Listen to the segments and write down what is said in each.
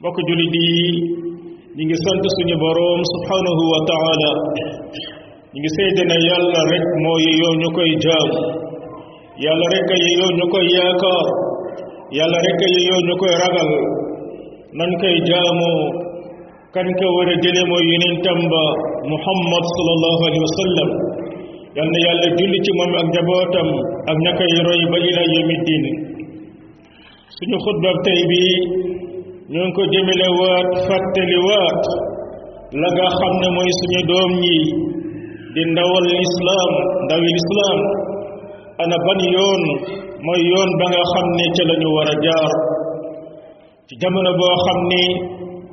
mbokk jullit yi ñu ngi sant suñu boroom subhanahu wa taala ñu ngi seede ne yàlla rek moo yeyoo ñu koy jaam yàlla rek a yeyoo ñu koy yaakaar yàlla rek a yeyoo ñu koy ragal nan koy jaamu kan ko war a jële mooy yonentam ba muhammad sallallahu alayhi wa sallam yal na yàlla julli ci moom ak njabootam ak ña koy roy ba ila yawmi diin suñu xutba tey bi ñoo ngi ko jëmale waat fàttali waat la nga xam ne mooy suñu doom ñi di ndawal lislaam ndawi lislaam ana ban yoon mooy yoon ba nga xam ne ca la ñu war a jaar ci jamono boo xam ne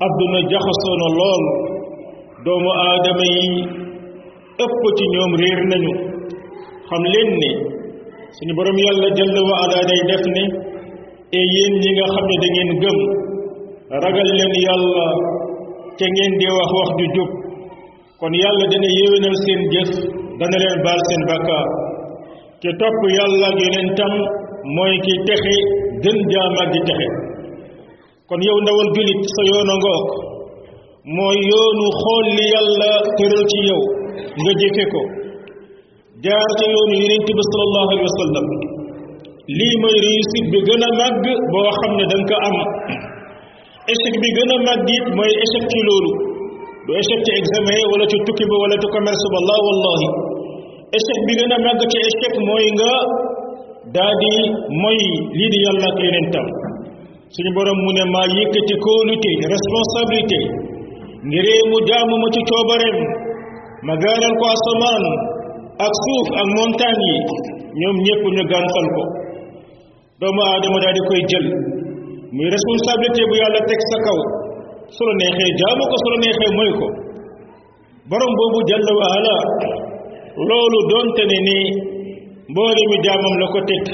adduna jaxasoo na lool doomu aadama yi ëpp ci ñoom réer nañu xam leen ne suñu borom yàlla jalla wa ala day def ne e yéen ñi nga xam ne da ngeen gëm ragal leen yàlla te ngeen di wax wax ju jub kon yàlla dana yéwénal seen jëf dana leen baal seen bakkaar ki topp yàlla ak yonentam mooy ki texe gën jaam ak di texe kon yow ndawal julit sa yoon a ngoog mooy yoonu xool li yàlla tëral ci yow nga jëfe ko jaar ca yoonu yonent bi sallallahu alayhi wa sallam lii mooy réussite bi gën a màgg boo xam ne da nga ko am échec bi gën a màgg it mooy échec ci loolu du échec ci examen wala ci tukki ba wala ci commerce ba la wallahi échec bi gën a màgg ci échec mooy nga daa di mooy lii di yàlla ak yonentam suñu borom mu ne maa yëkkati kóolute responsabilité ngiree mu jaamu ma ci coobareem ma gaaral ko asamaan ak suuf ak montagne yi ñoom ñëpp ñu gàntal ko doomu aadama daal di koy jël muy responsabilité bu yàlla teg sa kaw su la neexee jaamu ko su la neexee mooy ko borom boobu jalla wa ala loolu doonte ne ni mboole mi jaamam la ko teg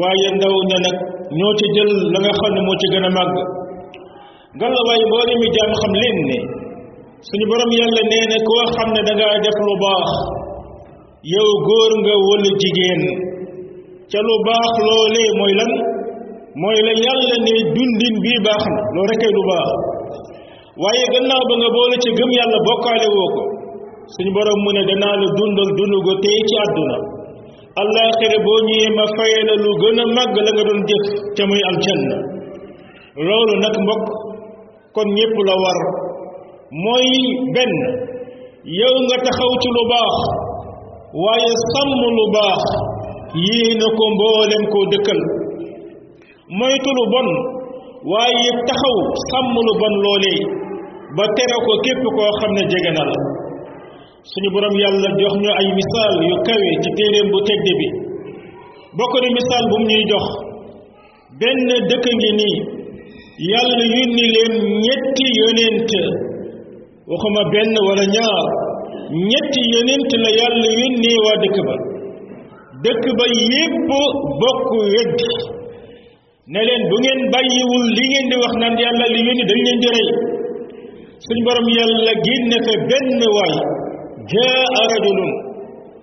waaye ndaw ña nag ñoo ca jël la nga xam ne moo ci gën a màgg galla waaye mboole mi jaam xam leen ne suñu borom yàlla nee na koo xam ne da ngaa def lu baax yow góor nga wala jigéen ca lu baax loolee mooy lan mooy la yàlla ne dundin bii baax na loo rekkee lu baax waaye gannaaw ba nga boole ci gëm yàlla bokkaale woo ko suñu borom mu ne danaa la dundal dund gu tey ci àdduna allaaxira boo ñëwee ma faye la lu gën a màgg la nga doon jëf te muy aljanna loolu nag mbokk kon ñépp la war mooy benn yow nga taxaw ci lu baax waaye sàmm lu baax yéene ko mboolem koo dëkkal moytu lu bon waaye taxaw sàmm lu bon loolee ba tere ko képp koo xam ne jege na la suñu borom yàlla jox ñu ay misaal yu kawe ci téeréem bu tedd bi bokk na misaal bu mu ñuy jox benn dëkk ngi nii yàlla yónni leen ñetti yonent waxuma benn wala ñaar ñetti yonent la yàlla yónnee waa dëkk ba dëkk ba yépp bokk weddi ne leen bu ngeen bàyyiwul li ngeen di wax naan yàlla li yónni dañ leen di rey suñ borom yàlla génne fa benn waay jaa rajulun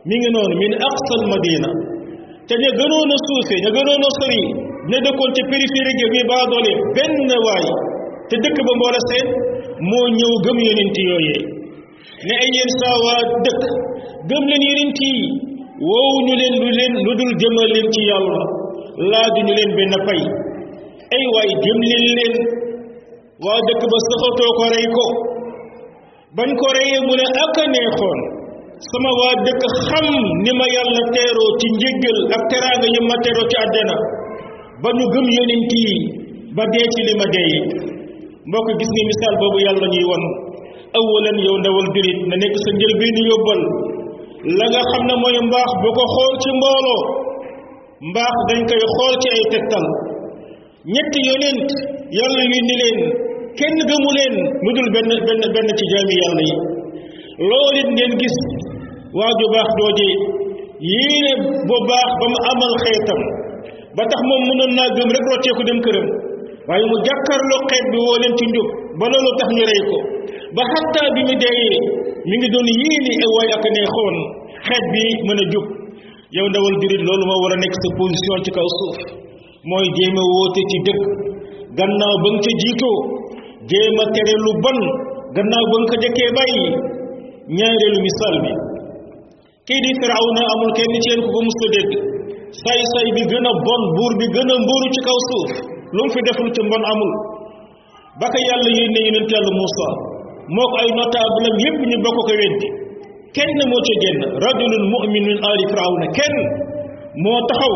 mi ngi noonu min aqsal madina te ña gënoon a suufe ña gënoon a sori ña dëkkoon ci périphérique gi muy baa doole benn waay te dëkk ba mboola seen moo ñëw gëm yonent yooyee ne ay yéen saa waa dëkk gëm leen yonent yi woowu ñu leen lu leen lu dul jëmal leen ci yàlla laaju ñu leen benn pay ay waay jëm leen leen waa dëkk ba soxatoo ko rey ko bañ ko reyee mu ne ak a neexoon sama waa dëkk xam ni ma yàlla teeroo ci njéggal ak teraanga yi ma teeroo ci àddina ba ñu gëm yonent yi ba dee ci li ma dee mbokk gis ni misaal boobu yàlla ñuy won awalan yow ndawal julit na nekk sa njëlbeeni yóbbal la nga xam ne mooy mbaax bu ko xool ci mbooloo mbaax dañ koy xool ci ay tegtal ñetti yonent yàlla yónni leen kenn gëmu leen lu dul benn benn benn ci jaami yàlla yi loolu it ngeen gis waa ju baax jooje yéene bu baax ba mu amal xeetam ba tax moom mënoon naa gëm rek rocceeku dem këram waaye mu jàkkaarloo xeet bi woo leen ci njub ba loolu tax ñu rey ko ba xattaa bi mu deeyee mi ngi doon yéene ay waay ak a neexoon xeet bi mën a jub yow ndawal jurit loolu moo war a nekk sa position ci kaw suuf mooy jéem a woote ci dëkk gannaaw ba nga ca jiitoo jéem a tere lu bon gannaaw ba nga ko jëkkee bàyyi ñaareelu misaal bi kii di firawna amul kenn ci yéen ku ko mus a dégg say say bi gën a bon buur bi gën a mburu ci kaw suuf lu mu fi deful ci mbon amul ba ko yàlla yónnee yonent yàlla Muusa moo ko ay notable am yépp ñu bokk ko weddi kenn moo ca génn rajulun mu'min min aali firawna kenn moo taxaw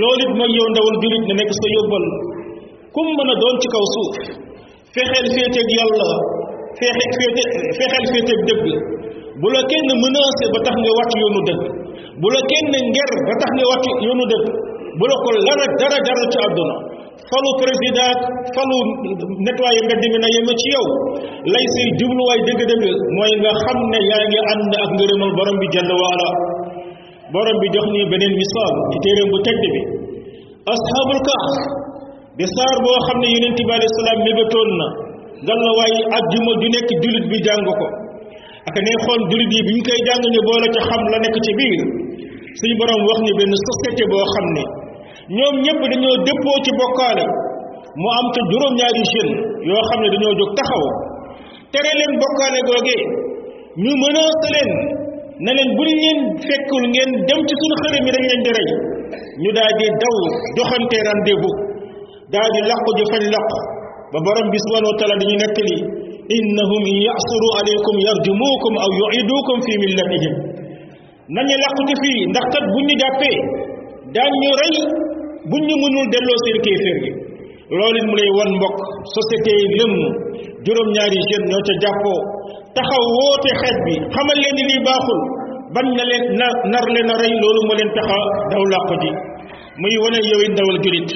loolu it mooy yow ndawal julit na nekk sa yóbbal kum mën a doon ci kaw suuf fexeel féeteeg yàlla fexe féete fexeel féeteeg dëgg bu la kenn menacé ba tax nga wàcc yoonu dëgg bu la kenn nger ba tax nga wàcc yoonu dëgg bu la ko lara dara dara ci àdduna falu président falu nettoyé mbedd mi na yeme ci yow lay say jubluwaay dëgg-dëgg mooy nga xam ne yaa ngi ànd ak ngërëmal borom bi jalla waala borom bi jox ni beneen misaal ci téeréem bu tedd bi ashabul kahf di saar boo xam ne yonent bi alayhi salaam mébatoon na ngal la waaye ajjuma ju nekk jullit bi jàng ko ak ne xool jullit yi bi ñu koy jàng ñu boole ca xam la nekk ci biir suñu borom wax ni benn société boo xam ne ñoom ñëpp dañoo dëppoo ci bokkaale mu am ca juróom-ñaari jeunes yoo xam ne dañoo jóg taxaw tere leen bokkaale googee ñu menacé leen na leen bu ñu leen fekkul ngeen dem ci suñu xërëm yi dañ leen di rey ñu daal di daw joxante rendez-vous daal di làqu ji fañ làqu ba borom bi subhanahu wa taala dañu nettali innahum in yasuru alaykum yarjumukum aw yuidukum fi millatihim nañu làquti fii ndax kat buñ ñu jàppee daan ñu rey buñ ñu mënul delloo seen kéeféer gi loolu it mu lay won mbokk société yi lëmm juróom-ñaari jeune ñoo ca jàppoo taxaw woote xeet bi xamal leen ni lii baaxul bañ na leen na nar leen a rey loolu moo leen taxa daw làqu ji muy wane yow it ndawal julit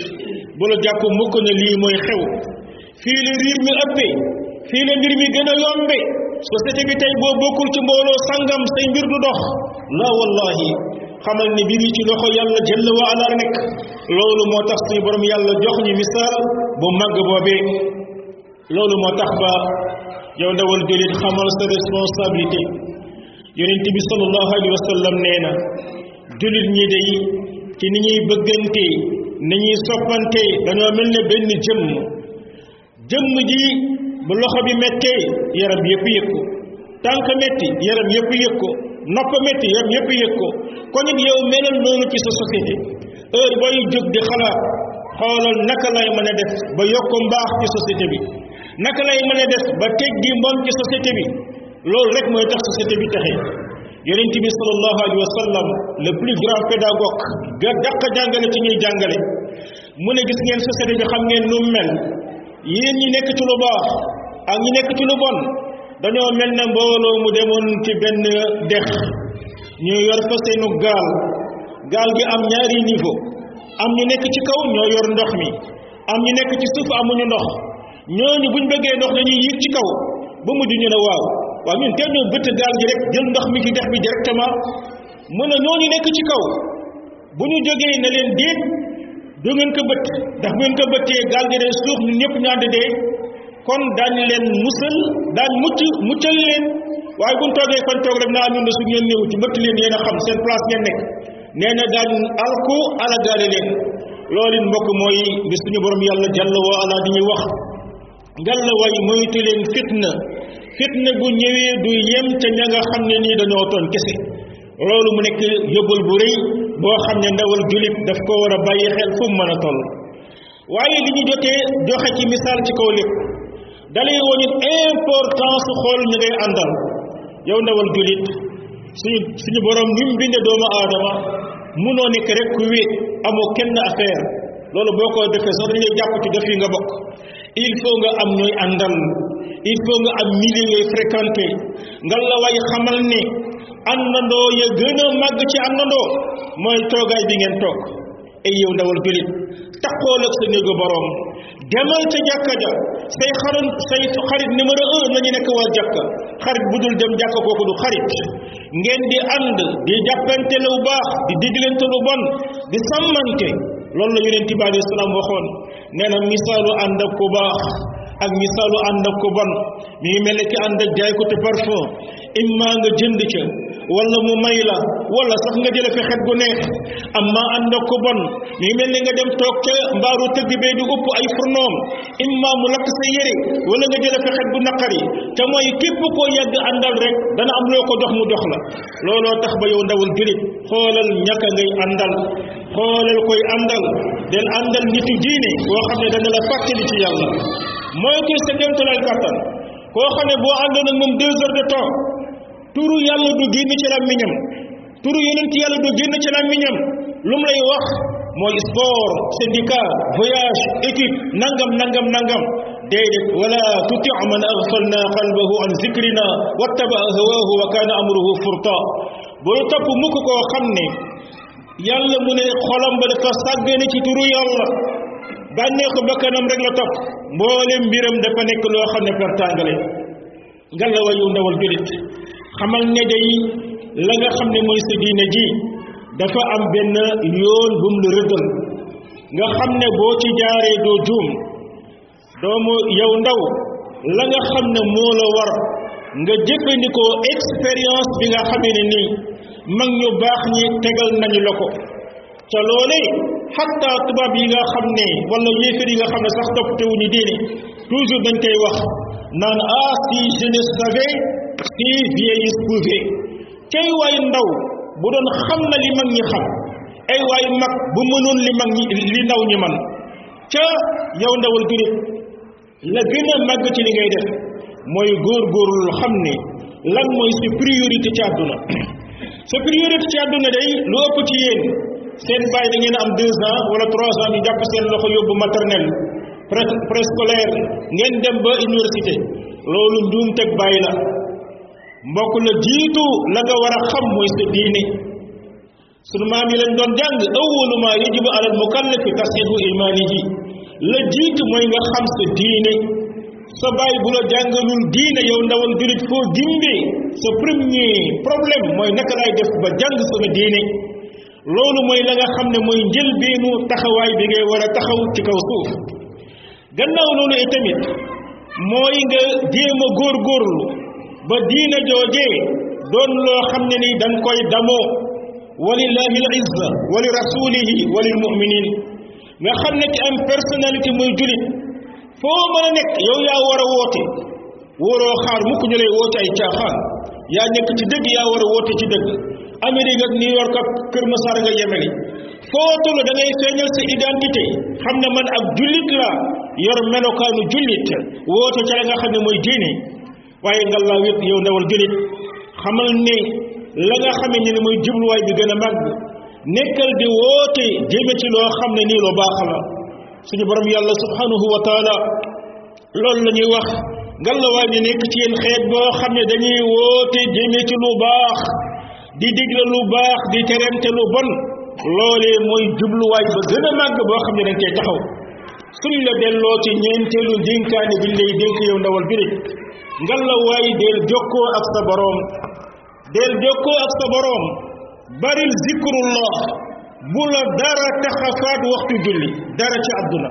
bu la jàpp mukk ne lii mooy xew fii la riir mi ëppe fii la mbir mi gën a yombe société bi tey boo bokkul ci mbooloo sangam say mbir du dox la wallahi xamal ne mbir yi ci loxo yàlla jëll wa ala nekk loolu moo tax suñu borom yàlla jox ñu misaal bu màgg boobee loolu moo tax ba yow ndawal jullit xamal sa responsabilité yonent bi sallallahu alayhi wa sallam nee na jullit ñi day ci ni ñuy bëggante ni ñuy soppante dañoo mel ne benn jëmm jëmm ji bu loxo bi mettee yaram yëpp yëg ko tànk metti yaram yëpp yëg ko nopp metti yaram yëpp yëg ko kon it yow melal noonu ci sa société heure booy jóg di xalaat xoolal naka lay mën a def ba yokk mbaax ci société bi naka lay mën a def ba teggi mbon ci société bi loolu rek mooy tax société bi taxe yonent bi sallallahu alayhi wa sallam le plus grand pédagogue ga dàq jàngale ci ñuy jàngale mu ne gis ngeen société bi xam ngeen nu mel yéen ñi nekk ci lu baax ak ñi nekk ci lu bon dañoo mel ne mbooloo mu demoon ci benn dex ñu yor fa seenu gaal gaal gi am ñaari niveau am ñu nekk ci kaw ñoo yor ndox mi am ñu nekk ci suuf amuñu ndox ñooñu buñ bëggee ndox dañuy yéeg ci kaw ba mujj ñu ne waaw waaw ñun teel ñoo bëtt gaal gi rek jël ndox mi ci dex bi directement mu ne ñooñu nekk ci kaw bu ñu jógee ne leen déet du ngeen ko bëtt ndax bu ngeen ko bëttee gaal gi day suux ñun ñëpp ñu ànd dee kon daañ leen musal daañ mucc muccal leen waaye bu ñu toogee fan toog rek naa ñun de su ngeen ñëw ci mbëtt leen yéen a xam seen place ngeen nekk nee na daan alku alagaale leen loolu mbokk mooy bi suñu borom yàlla jàlla wa ala di ñuy wax ngalla way moytu leen fitna fitna bu ñëwee du yem ca ña nga xam ne nii dañoo toon kese loolu mu nekk yóbbal bu rëy boo xam ne ndawal julit daf ko war a bàyyi xel fu mu mën a toll waaye li ñu jotee joxe ci misaal ci kaw lépp dalay woon it importance su xool ñu ngay àndal yow ndawal julit suñu suñu borom ni mu binde doomu aadama munoo nekk rek ku wéet amoo kenn affaire loolu boo ko defee sax dañuy jàpp ci def yi nga bokk il faut nga am ñooy àndal il faut nga am milieu yooyu fréquenté nga la way xamal ne àndandoo ya gën a màgg ci àndandoo mooy toogaay bi ngeen toog ay yow ndawal julit taqool ak sa néegu boroom demal ca jàkka ja say xaran say xarit numéro un nañu nekk waa jàkka xarit bu dul dem jàkka kooku du xarit ngeen di ànd di jàppante lu baax di diglante lu bon di sàmmante loolu la yonent bi alayhi salaam waxoon nee na misaalu ànd ak ku baax ak misaalu ànd ak ku bon mi ngi mel ne ki ànd ak jaay ko te parfum imma nga jënd ca wala mu may la wala sax nga jële fi xet gu neex amma ànd ak ko bon mi mel ni nga dem toog ca mbaaru tëgg bee di upp ay furnoom imma mu lakk sa yére wala nga jële fi xet gu naqari te mooy képp koo yàgg àndal rek dana am loo ko jox mu jox la looloo tax ba yow ndawul julit xoolal ñaka ngay àndal xoolal koy àndal del àndal nitu diine koo xam ne dana la fàttali ci yàlla mooy ko sa demtalaay kàttan koo xam ne boo àndoon ak moom deux heures de temps turu yàlla du génn ci làmmiñam turu yonent yàlla du génn ci làmmiñam lu mu lay wax mooy sport syndicat voyage équipe nangam nangam nangam déedéet wala tuti man aghfalna qalbahu an zikrina wattaba hawahu wa kana amruhu furta bul topp mukk koo xam ne yàlla mu ne xolam ba dafa sàggane ci turu yàlla bànneexu bakkanam rek la topp mboolem mbiram dafa nekk loo xam ne pertangale nga la wayu ndawal julit xamal ne day la nga xam ne mooy sa diine ji dafa am benn yoon bu mu la rëddal nga xam ne boo ci jaaree doo juum doomu yow ndaw la nga xam ne moo la war nga jëfandikoo expérience bi nga xamee ne nii mag ñu baax ñi tegal nañu la ko ca loole xatta tubaab yi nga xam ne wala yéefar yi nga xam ne sax topp tewuñu diine toujours dañ koy wax naan ah si jeunesse savait si vieillesse pouvait cay waay ndaw bu doon xam na li mag ñi xam ay waay mag bu mënoon li mag ñi li ndaw ñi man ca yow ndawal jurit la gën a màgg ci li ngay def mooy góorgóorlu xam ne lan mooy sa priorité ci àdduna sa priorité ci àdduna day lu ëpp ci yéen seen bàyyi da ngeen am deux ans wala trois ans ñu jàpp seen loxo yóbbu maternelle préscolaire ngeen dem ba université loolu njuum teg bàyyi la mbokk la jiitu la nga war a xam mooy sa diine sunu maam yi lañ doon jàng awalu ma yajibu ala al mukallafi tasihu imaanihi la jiitu mooy nga xam sa diine sa baay bu la jàngalul diine yow ndawal julit foo gimbee sa premier problème mooy naka laay def ba jàng sama diine loolu mooy la nga xam ne mooy njëlbeenu taxawaay bi ngay war a taxaw ci kaw suuf gannaaw loolu itamit mooy nga jéem a góorgóorlu ba diina joojee doon loo xam ne ni da nga koy damoo walillahi al izza wa li rasulihi wa lil muminin nga xam ne ki am personnalité muy julit foo mën a nekk yow yaa war a woote wóoroo xaar mukk ñu lay woo ci ay caaxaan yaa nekk ci dëgg yaa war a woote ci dëgg Amérique ak New York ak Kër Massar nga yemeli foo toll da ngay feeñal sa identité xam ne man ab jullit la yor melokaanu jullit woote ca la nga xam ne mooy diine waaye nga laa wét yow ndawal jullit xamal ne la nga xamee ne mooy jubluwaay bi gën a màgg nekkal di woote jëme ci loo xam ne nii lu baax la suñu borom yàlla subhanahu wa taala loolu la ñuy wax ngal la waay ñu nekk ci yéen xeet boo xam ne dañuy woote jëme ci lu baax di digle lu baax di terente lu bon loolee mooy jubluwaay ba gën a màgg boo xam ne dañ cee taxaw suñ la delloo ci ñeenteelu dénkaane bi lay dénk yow ndawal jurit ngal la waay del jokkoo ak sa boroom del jokkoo ak sa boroom baril zikrullah bu la dara taxafaat waxtu julli dara ci àdduna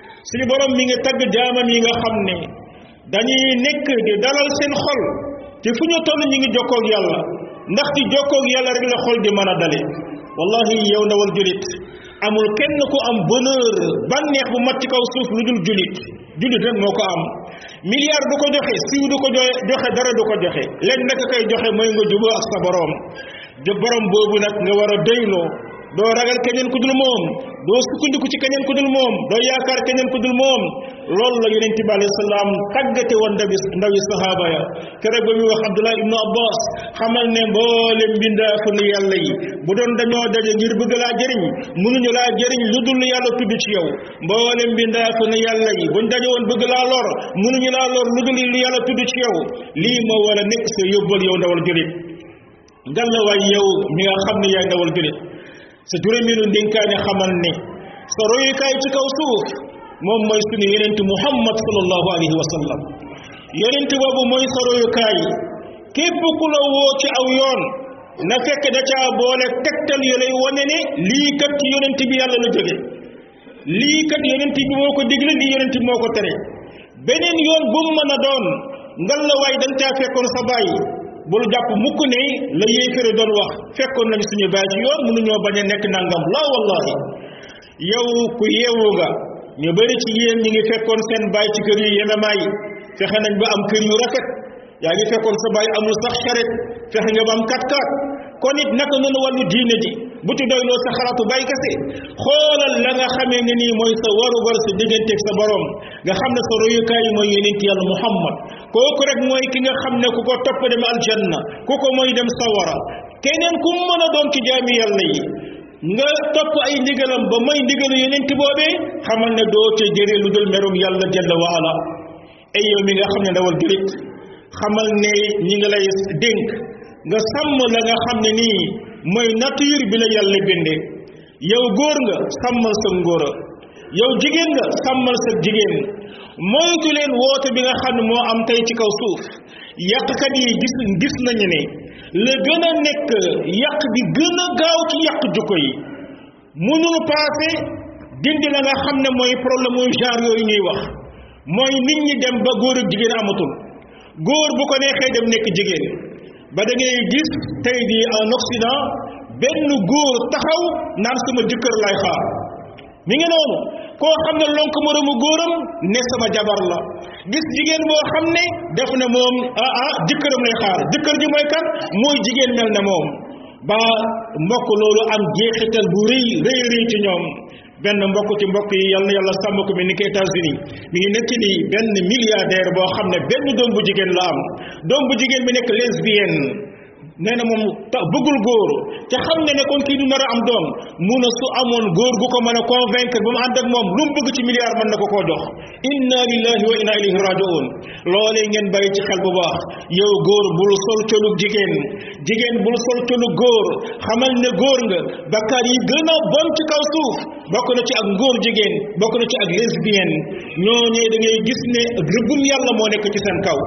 suñu borom mi ngi tagg jaamam yi nga xam ne dañuy nekk di dalal seen xol te fu ñu toll ñu ngi jokkoog yàlla ndax ci jokkoog yàlla rek la xol di mën a dale wallahi yow ndawal julit amul kenn ku am bonheur bànneex bu mat ci kaw suuf lu dul julit julit rek moo ko am milliard du ko joxe siiw du ko joxe dara du ko joxe leen naka koy joxe mooy nga juboo ak sa borom de borom boobu nag nga war a doyloo doo ragal keneen ku dul moom doo sukkandiku ci keneen ku dul moom doo yaakaar keneen ku dul moom loolu la yonente bi alayhi salaam tàggate woon ndawi ndawi sahaaba ya keroog ba muy wax abdullah ibnu abbas xamal ne mboolem mbindaafu nu yàlla yi bu doon dañoo daje ngir bëgg laa jëriñ mënuñu laa jëriñ lu dul yàlla tudd ci yow mboolem mbindaafu nu yàlla yi buñ daje woon bëgg laa lor mënuñu laa lor lu dul lu yàlla tudd ci yow lii moo war a nekk sa yóbbal yow ndawal julit ngal la waay yow mi nga xam ne yaay ndawal julit sa juróomeelu ndénkaane xamal ne sa royukaay ci kaw suuf moom mooy sunu yonent muhammad sallallahu alayhi wa sallam yonent boobu mooy sa royukaay képp ku la woo ci aw yoon na fekk da caa boole tegtal yu lay wane ne lii kat ci yonent bi yàlla la jóge lii kat yonent bi moo ko digle lii yonent bi moo ko tere beneen yoon bu mu mën a doon ngal la waay dañ caa fekkoon sa baay bul jàpp mukk ne la yéeféere doon wax fekkoon nañ suñu baay ci yoon mënuñoo bañ a nekk nangam la wallahi yow ku yeewu nga ñu bari ci yéen ñi ngi fekkoon seen baay ci kër yu yememaay fexe nañ ba am kër yu rafet yaa ngi fekkoon sa baay amul sax xarit fexe nga ba am kat kat kon it naka noonu wàllu diine ji bu ci doyloo sa xalaatu bay kese xoolal la nga xamee ne nii mooy sa warugar sa digganteeg sa borom nga xam ne sa royukaay yi mooy yonent yàlla muhammad kooku rek mooy ki nga xam ne ku ko topp dem aljanna ku ko mooy dem sawara keneen ku mën a doon ci jaami yàlla yi nga topp ay ndigalam ba may ndigalu yonent boobee xamal ne doo ca jëre lu dul merum yàlla jalla wa ala ay yow mi nga xam ne ndawal julit xamal ne ñi nga lay dénk nga sàmm la nga xam ne nii mooy nature bi la yàlla bindee yow góor nga sàmmal sa ngóora yow jigéen nga sàmmal sa jigéen moytu leen woote bi nga xam ne moo am tey ci kaw suuf yàqkat yi gis gis nañu ne la gën a nekk yàq bi gën a gaaw ci yàq jukko yi mënul paase dindi la nga xam ne mooy problème muy genre yooyu ñuy wax mooy nit ñi dem ba góor ak jigéen amatul góor bu ko neexee dem nekk jigéen ba da ngay gis tey di en Occident benn góor taxaw naan sama jëkkër lay xaar mi ngi noonu koo xam ne lonk moroomu góoram ne sama jabar la gis jigéen boo xam ne def na moom ah ah jëkkëram lay xaar jëkkër ji mooy kan mooy jigéen mel na moom ba mbokk loolu am jeexital bu rëy rëy rëy ci ñoom benn mbokk ci mbokk yi yal na yàlla sàmm ko mi ni ko États-Unis mi ngi nekk ni benn milliardaire boo xam ne benn doom bu jigéen la am doom bu jigéen bi nekk lesbienne nee na moom ta bëggul góor te xam ne ne kon kii du nar a am doom mun a su amoon góor gu ko mën a convaincre ba mu ànd ak moom lu mu bëgg ci milliard mën na ko koo jox inna lillahi wa inna ilayhi rajiun loole ngeen bàyyi ci xel bu baax yow góor bul sol colu jigéen jigéen bul sol colu góor xamal ne góor nga bakkaar yi gën a bon ci kaw suuf bokk na ci ak ngóor jigéen bokk na ci ak lesbienne ñooñee da ngay gis ne rëbbum yàlla moo nekk ci seen kaw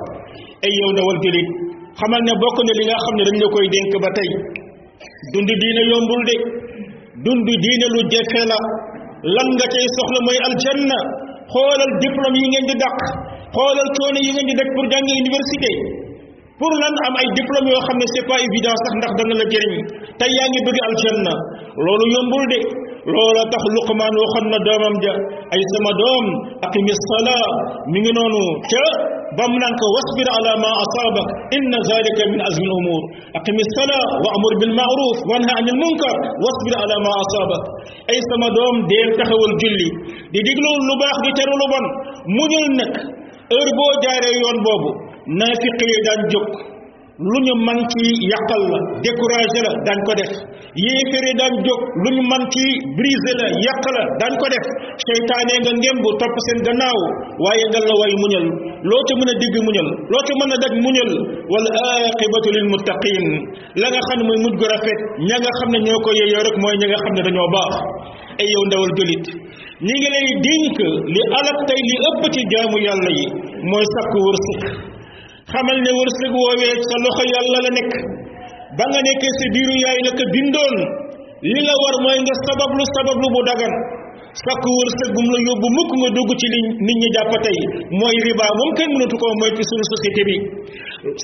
ay yow ndawal julit xamal ne bokk na li nga xam ne dañ la koy dénk ba tey dund diina yombul de dund diina lu jafe la lan nga cay soxla mooy aljanna xoolal diplôme yi ngeen di dàq xoolal coono yi ngeen di def pour jàngi université pour lan am ay diplôme yoo xam ne c'est pas évident sax ndax dana la jëriñ tey yaa ngi bëgg aljanna loolu yombul de loola tax luqmaan waxoon na doomam ja ay sama doom aqimi salaa mi ngi noonu ca bam naan ko wasbir ala ma asaabak inna zalika min azmi al umur aqimi sala wa amur bil maaruf wa anha anil munkar wasbir ala ma asabak ay sama doom deel taxawal julli di diglu lu baax di teru lu bon muñul nag heure boo jaaree yoon boobu naafiq yi daan jóg lu ñu man ci yàqal la découragé la daan ko def yéeféri daan jóg lu ñu man ci brisé la yàq la daan ko def seytaane nga ngem bu topp seen gannaaw waaye nga la way muñal loo ca mën a digg muñal loo ca mën a daj muñal wal aqibatu lil muttaqin la nga xam ne mooy mujj gu rafet ña nga xam ne ñoo ko yeeyoo rek mooy ña nga xam ne dañoo baax ay yow ndawal julit ñi ngi lay dénk li alak tey li ëpp ci jaamu yàlla yi mooy sakku wërsëg xamal ne wërsëg woowee sa loxo yàlla la nekk ba nga nekkee sa biiru yaay la ko bindoon li la war mooy nga sabablu sabablu bu dagan sakku wërsëg bu mu la yóbbu mukk nga dugg ci li nit ñi jàpp tey mooy riba moom kenn mënatu koo mooy ci suñu société bi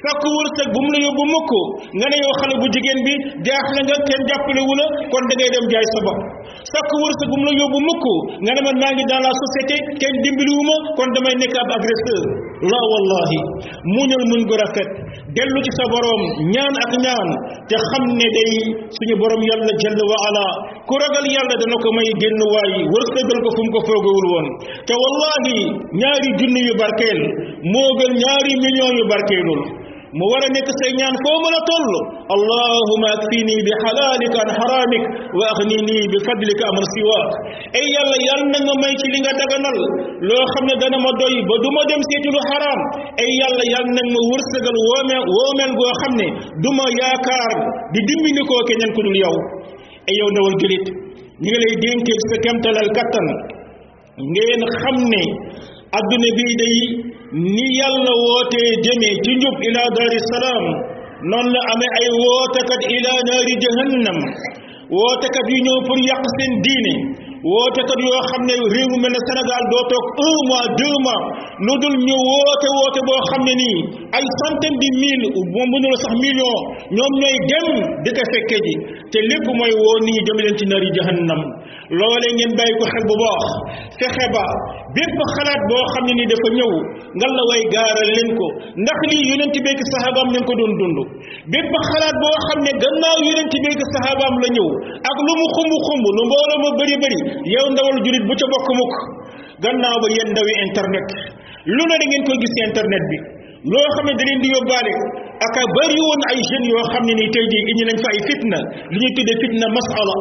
sakku wërsëg bu mu la yóbbu mukk nga ne yow xale bu jigéen bi jaaxle nga kenn jàppale wu la kon da ngay dem jaay sa bopp sàkk wërsëg bu mu la yóbbu mukk nga ne man maa ngi dans la société kenn dimbaliwu ma kon damay nekk ab agresseur la wallahi muñal muñ gu rafet dellu ci sa borom ñaan ak ñaan te xam ne day suñu borom yàlla jalla wa ala ku ragal yàlla dana ko may génn waay wërsëgal ko fu mu ko foogewul woon te wallahi ñaari junni yu barkeel moo gën ñaari millions yu barkeelul mu war a nekk say ñaan foo mën a toll allahuma akfini bi xalaalika an xaraamik wa aghnini bi fadlika aman siwaak ay yàlla yàlla na nga may ci li nga daganal loo xam ne dana ma doy ba du ma dem seeti lu xaraam ay yàlla yàlla na ma wërsëgal woomeel woomeel goo xam ne du ma yaakaar di dimbali koo keneen ku dul yow ay yow ndawal julit ñi ngi lay dénkee sa kemtalal kattan ngeen xam ne adduna bii day ni yàlla wootee jëmee ci njub ila daari salaam noonu la amee ay wootekat ila naari jahannam wootekat yu ñëw pour yàq seen diine wootekat yoo xam ne réew mu mel ne Sénégal doo toog un mois deux mois lu dul ñu woote woote boo xam ne nii ay centaine de mille bu mënul sax million ñoom ñooy dem di ko fekke ji te lépp mooy woo nii jëm leen ci naari jahannam loole ngeen bàyyi ko xel bu baax fexe ba bépp xalaat boo xam ne ni dafa ñëw ngal la way gaaral leen ko ndax lii yonent beek saxaabaam ñu ngi ko doon dund bépp xalaat boo xam ne gannaaw yonent beek saxaabaam la ñëw ak lu mu xumb xumb lu mbooloo ma bëri bëri yow ndawal julit bu ca bokk mukk gannaaw ba yéen ndawi internet lu ne da ngeen koy gis ci internet bi loo xam ne da leen di yóbbaale aka bari woon ay jeunes yoo xam ne ni tey jii indi nañ fa ay fitna li ñuy tuddee fitna masala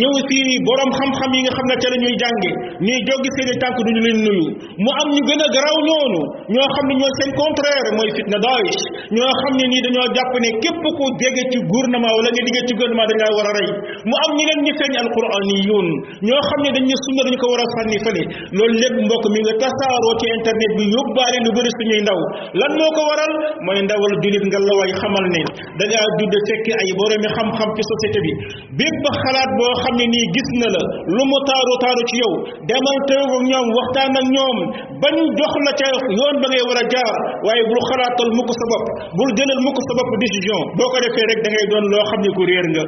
ñëw si borom xam-xam yi nga xam ne ca la ñuy jànge ñuy joggi seen i tànk duñu leen nuyu mu am ñu gën a garaaw ñoonu ñoo xam ne ñoo seen contraire mooy fitna Daesh ñoo xam ne nii dañoo jàpp ne képp ku jege ci gouvernement wala nga liggéey ci gouvernement dañ laa war a rey mu am ñi leen ñu feeñ alquran yi yoon ñoo xam ne dañ ne sunna dañu ko war a sànni fële loolu lépp mbokk mi nga tasaaroo ci internet bi yóbbaale lu bëri suñuy ndaw lan moo ko waral mooy ndawal jullit nga la way xamal ne da ngaa judd fekk ay boroomi xam-xam ci société bi bépp xalaat boo xam ne nii gis na la lu mu taaru taaru ci yow demal teew ak ñoom waxtaan ak ñoom bañ jox la ca yoon ba ngay war a jaar waaye bul xalaatal mukk sa bopp bul jëlal mukk sa bopp décision boo ko defee rek da ngay doon loo xam ne ku réer nga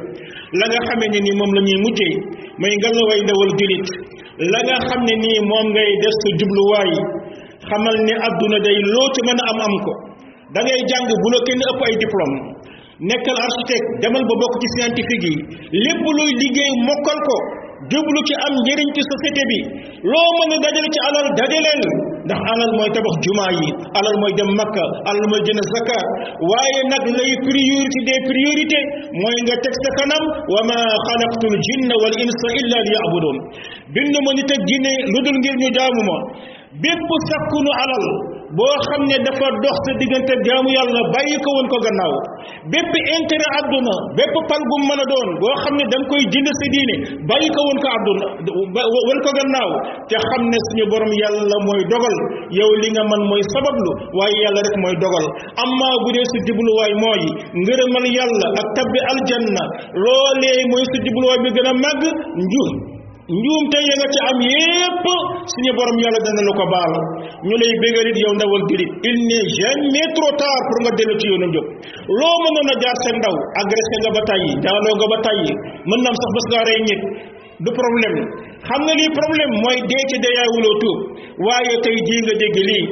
la nga xamee ne ni moom la ñuy mujjee mooy nga la way ndawal julit la nga xam ne nii moom ngay def sa jubluwaay xamal ne adduna day loo ci mën a am am ko da ngay jàng bu la kenn ëpp ay diplôme nekkal architecte demal ba bokk ci scientifique yi lépp luy liggéey mokkal ko jublu ci am njëriñ ci société bi loo mën a dajale ci alal dajaleen ndax alal mooy tabax jumaa yi alal mooy dem makka alal mooy jënd zaka waaye nag lay priorité des priorités mooy nga teg sa kanam wa ma xalaqtu l jinna wal insa illa li yabudun bind ma nit ak jinne lu dul ngir ñu jaamu ma bépp sakkunu alal boo xam ne dafa dox sa diggante jaamu yàlla bàyyi ko woon ko gannaaw bépp intérêt àdduna bépp pal bu mën a doon boo xam ne da nga koy jënd sa diine bàyyi ko woon ko àdduna wan ko gannaaw te xam ne suñu borom yàlla mooy dogal yow li nga man mooy sabablu waaye yàlla rek mooy dogal amma bu dee su jubluwaay mooy ngërëmal yàlla ak tabbi aljanna loolee mooy su jubluwaay bi gën a màgg nju njuumte ya nga ci am yépp suñu borom yàlla dana la ko baal ñu lay bégalit yow ndawal julit il n'est jamais trop tard pour nga dellu ci yoonu njub loo mënoon a jaar sa ndaw agressé nga ba tàyyi daaloo nga ba tàyyi mën na am sax bés ngaa rey nit du problème xam nga lii problème mooy dee ci deyaawuloo tuub waaye tey jii nga dégg lii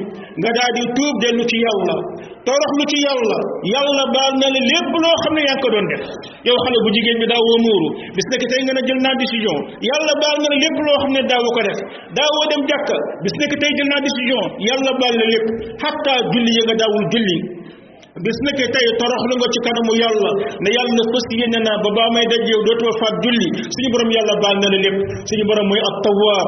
nga daal di tuub dellu ci yàlla toroxlu ci yàlla yàlla baal na la lépp loo xam ne yaa ngi ko doon def yow xale bu jigéen bi daawoo muuru bis nekk tey nga ne jël naa décision yàlla baal na la lépp loo xam ne daawoo ko def daawoo dem jàkka bis nekk tey jël naa décision yàlla baal na lépp xatta julli ya nga daawul julli bis nekk tey toroxlu nga ci kanamu yàlla ne yàlla fas yéene naa ba baa may daj yow dootuma faat julli suñu borom yàlla baal na la lépp suñu borom mooy at tawaab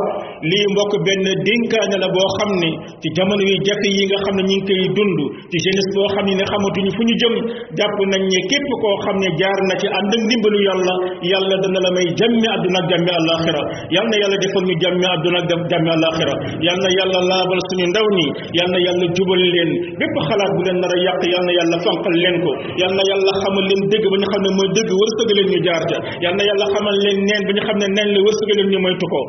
lii mbokk benn dénkaane la boo xam ne ci jamono yu jafe yi nga xam ne ñu ngi koy dund ci jeunesse boo xam ne ne xamatuñu fu ñu jëm jàpp nañ ne képp koo xam ne jaar na ci ànd ak ndimbalu yàlla yàlla dana la may jàmmi àdduna ak jàmmi àllaaxira yal na yàlla defal ñu jàmmi àdduna ak jàmmi àllaaxira yal na yàlla laabal suñu ndaw ñi yal na yàlla jubal leen bépp xalaat bu leen nar a yàq yal na yàlla fanqal leen ko yal na yàlla xamal leen dëgg ba ñu xam ne mooy dëgg wërsëg leen ñu jaar ca yal na yàlla xamal leen neen ba ñu xam ne neen la wërsëg leen ñu moytu ko